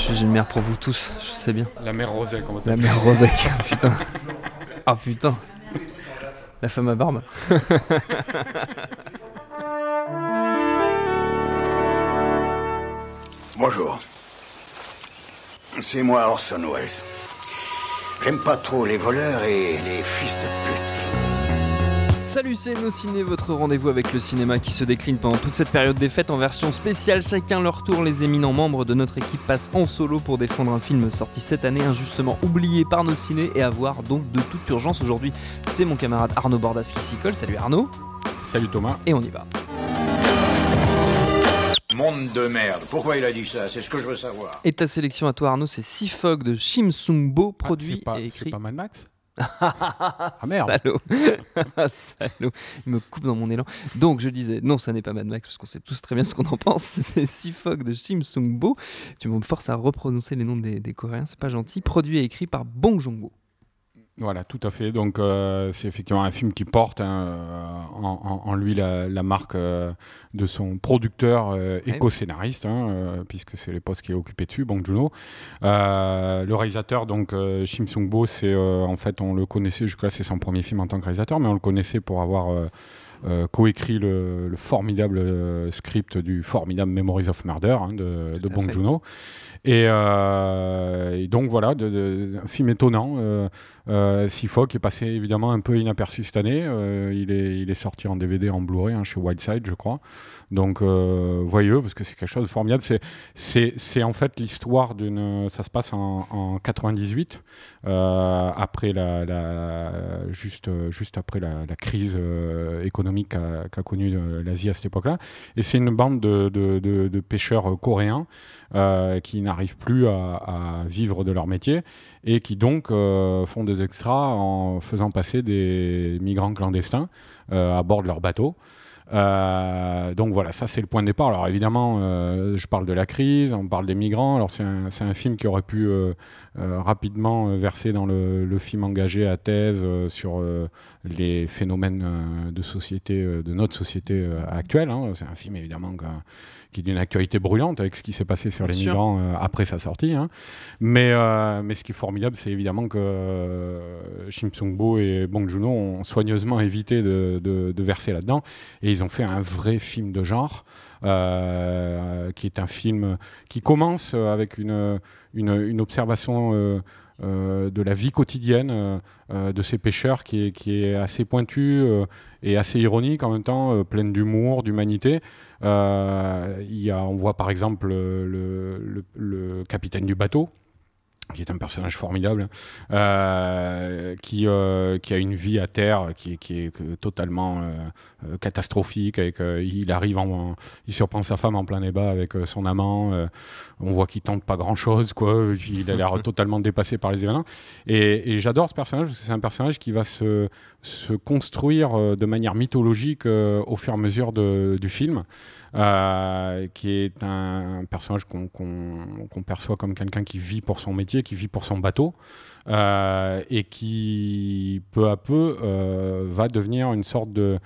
Je suis une mère pour vous tous, je sais bien. La mère Rosec, on va La mère Rosec, putain. Ah putain. La femme à barbe. Bonjour. C'est moi Orson Welles. J'aime pas trop les voleurs et les fils de pute. Salut, c'est Nos Ciné, votre rendez-vous avec le cinéma qui se décline pendant toute cette période des fêtes en version spéciale. Chacun leur tour, les éminents membres de notre équipe passent en solo pour défendre un film sorti cette année, injustement oublié par Nos Ciné et à voir donc de toute urgence aujourd'hui. C'est mon camarade Arnaud Bordas qui s'y colle. Salut Arnaud. Salut Thomas. Et on y va. Monde de merde. Pourquoi il a dit ça? C'est ce que je veux savoir. Et ta sélection à toi Arnaud, c'est Sifog de Shim Sung Bo, produit c'est pas, et c'est écrit. pas Mad Max? Ah merde Salaud. Salaud. Il me coupe dans mon élan. Donc, je disais, non, ça n'est pas Mad Max, parce qu'on sait tous très bien ce qu'on en pense. C'est Sifog de Shim Sung Bo. Tu me forces à reprononcer les noms des, des Coréens, c'est pas gentil. Produit et écrit par Bong Joon-ho. Voilà, tout à fait. Donc, euh, c'est effectivement un film qui porte hein, euh, en, en- en lui la, la marque euh, de son producteur euh, et Ouais. co-scénariste, hein, euh, puisque c'est les postes qu'il a occupé dessus, Bong Joon-ho. Euh, le réalisateur, donc euh, Shim Sung-bo, c'est euh, en fait, on le connaissait jusque-là, c'est son premier film en tant que réalisateur, mais on le connaissait pour avoir euh, coécrit le, le formidable euh, script du formidable Memories of Murder hein, de, de Bong fait. Joon-ho. Et, euh, et donc voilà, de, de- un film étonnant. Euh, euh, qui est passé évidemment un peu inaperçu cette année. Il, est, il est sorti en DVD, en Blu-ray hein, chez Wildside, je crois. Donc voyez-le parce que c'est quelque chose de formidable. C'est, c'est, c'est en fait l'histoire d'une. Ça se passe en, en 98, euh, après la, la- juste, juste après la, la crise euh, qu'a, qu'a connue euh, l'Asie à cette époque-là. Et c'est une bande de, pêcheurs coréens euh, qui n'arrivent plus à, à vivre de leur métier et qui donc euh, font des extras en faisant passer des migrants clandestins euh, à bord de leur bateau. Euh, donc voilà, ça c'est le point de départ. Alors évidemment, euh, je parle de la crise, on parle des migrants. Alors c'est un, film qui aurait pu euh, rapidement verser dans le, le film engagé à thèse sur les phénomènes de société, de notre société actuelle. hein. C'est un film évidemment qui est d'une actualité brûlante avec ce qui s'est passé sur Bien les sûr. migrants après sa sortie. hein. Mais, mais ce qui est formidable, c'est évidemment que Shim Sung-bo et Bong Joon-ho ont soigneusement évité de, de- de verser là-dedans. Et ils ont fait un vrai film de genre, euh, qui est un film qui commence avec une, une, observation euh, euh, de la vie quotidienne de ces pêcheurs qui est, qui est assez pointue et assez ironique en même temps, pleine d'humour, d'humanité. On voit par exemple le, le- le- le capitaine du bateau, qui est un personnage formidable, euh, qui, euh, qui a une vie à terre qui, est- qui est totalement euh, euh, catastrophique. Avec, euh, il arrive, en, il surprend sa femme en plein débat avec euh, son amant. euh, on voit qu'il tente pas grand chose, quoi. Il a l'air totalement dépassé par les événements. Et, et j'adore ce personnage parce que c'est un personnage qui va se, se construire de manière mythologique euh, au fur et à mesure de- du film, euh, qui est un, personnage qu'on qu'on perçoit comme quelqu'un qui vit pour son métier, qui vit pour son bateau, euh, et qui peu à peu euh, va devenir une sorte de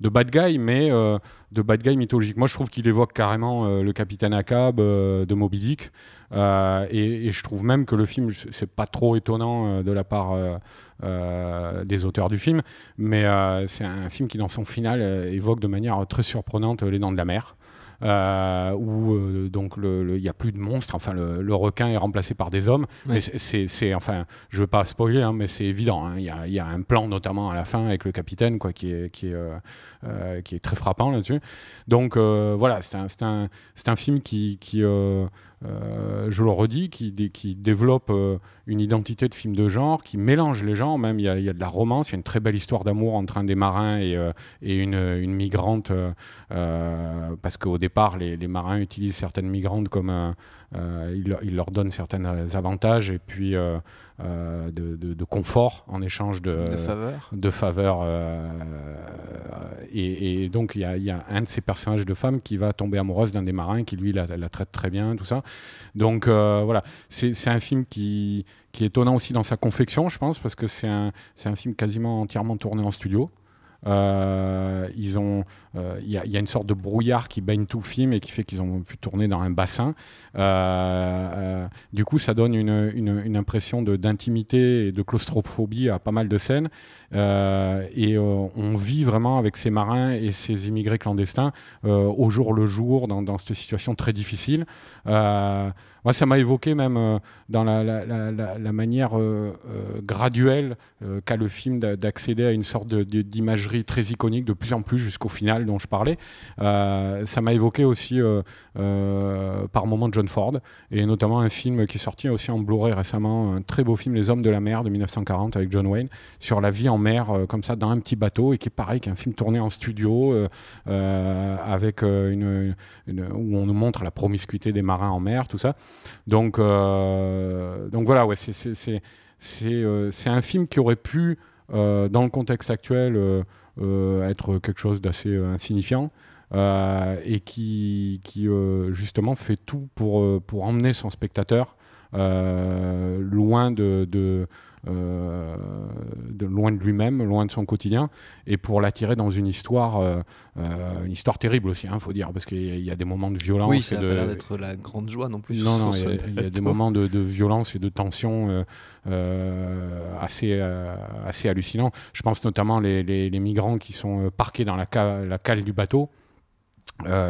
de bad guy, mais euh, de bad guy mythologique. Moi, je trouve qu'il évoque carrément euh, le capitaine Ahab euh, de Moby Dick, et, et je trouve même que le film, c'est pas trop étonnant de la part des auteurs du film, mais c'est un film qui, dans son final, évoque de manière très surprenante les dents de la mer. Euh, où euh, donc il n'y a plus de monstres, enfin le, le requin est remplacé par des hommes. Ouais. Mais c'est- enfin, je veux pas spoiler, hein, mais c'est évident. hein. Il y, a, il y a un plan notamment à la fin avec le capitaine, quoi, qui est qui est euh, qui est très frappant là-dessus. Donc voilà, c'est un c'est un c'est un film qui qui euh, je le redis, qui, qui développe une identité de film de genre, qui mélange les genres. Même il y, a, il y a de la romance, il y a une très belle histoire d'amour entre un des marins et, et une, une, migrante, parce qu'au départ, les, les, marins utilisent certaines migrantes comme il, il, leur donne certains avantages et puis euh, de, de, confort en échange de, de faveur. Euh, et, et, donc, il y, y, a un de ces personnages de femme qui va tomber amoureuse d'un des marins qui, lui, la, la, traite très bien, tout ça. Donc, euh, voilà, c'est un film qui, est étonnant aussi dans sa confection, je pense, parce que c'est un film quasiment entièrement tourné en studio. Euh, ils ont, euh, il y, y, a une sorte de brouillard qui baigne tout le film et qui fait qu'ils ont pu tourner dans un bassin. Euh, du coup, ça donne une, impression d'intimité et de claustrophobie à pas mal de scènes. et on vit vraiment avec ces marins et ces immigrés clandestins au jour le jour dans, cette situation très difficile. Moi, ça m'a évoqué même euh, dans la, manière euh, euh, graduelle qu'a le film d'accéder à une sorte d'imagerie très iconique de plus en plus jusqu'au final dont je parlais. ça m'a évoqué aussi par moments John Ford et notamment un film qui est sorti aussi en Blu-ray récemment, un très beau film Les Hommes de la mer de 1940 avec John Wayne sur la vie en mer comme ça dans un petit bateau et qui est pareil qu'un film tourné en studio avec où on nous montre la promiscuité des marins en mer, tout ça. Donc, euh, donc voilà, ouais, c'est euh, un film qui aurait pu, euh, dans le contexte actuel, être quelque chose d'assez insignifiant. et qui, justement fait tout pour emmener son spectateur loin de, de, euh, de, loin de lui-même, loin de son quotidien, et pour l'attirer dans une histoire, euh, euh, une histoire terrible aussi, il hein, faut dire, parce qu'il y, a des moments de violence. Oui, ça a l'air d'être la grande joie non plus. Non, non, il y, a des moments de, violence et de tension assez, assez hallucinants. Je pense notamment les, les, migrants qui sont parqués dans la, la cale du bateau.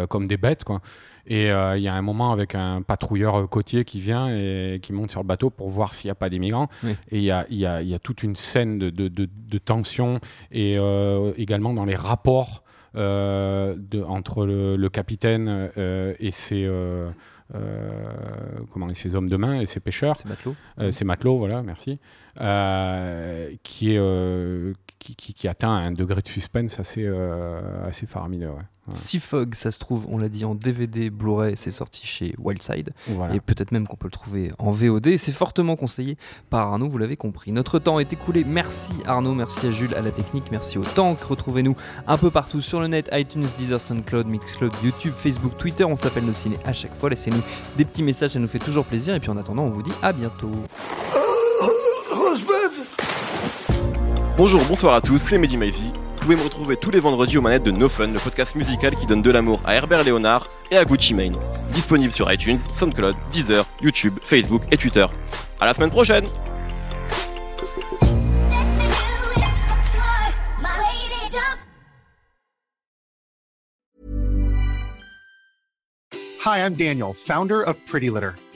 Comme des bêtes quoi et euh, il y a un moment avec un patrouilleur euh, côtier qui vient et qui monte sur le bateau pour voir s'il n'y a pas des migrants. Et il y a, y, a, y a, toute une scène de, de, de, tension et euh, également dans les rapports entre le, le capitaine et ses. comment ces hommes de main et ces pêcheurs, ces matelots, ces matelots, voilà, merci, qui est qui, qui, qui, atteint un degré de suspense assez assez faramineux. Ouais. Sea Fog, ça se trouve, on l'a dit en DVD Blu-ray, c'est sorti chez Wildside. Et peut-être même qu'on peut le trouver en VOD. C'est fortement conseillé par Arnaud, vous l'avez compris. Notre temps est écoulé. Merci Arnaud, merci à Jules, à la technique, merci au Tank. Retrouvez-nous un peu partout sur le net iTunes, Deezer, SoundCloud, Mixcloud, YouTube, Facebook, Twitter. On s'appelle nos ciné à chaque fois. Laissez-nous des petits messages, ça nous fait toujours plaisir. Et puis en attendant, on vous dit à bientôt. Bonjour, bonsoir à tous, c'est Mehdi Maizy pouvez me retrouver tous les vendredis aux manettes de No Fun, le podcast musical qui donne de l'amour à Herbert Léonard et à Gucci Mane. Disponible sur iTunes, SoundCloud, Deezer, YouTube, Facebook et Twitter. À la semaine prochaine Hi, I'm Daniel, founder of Pretty Litter.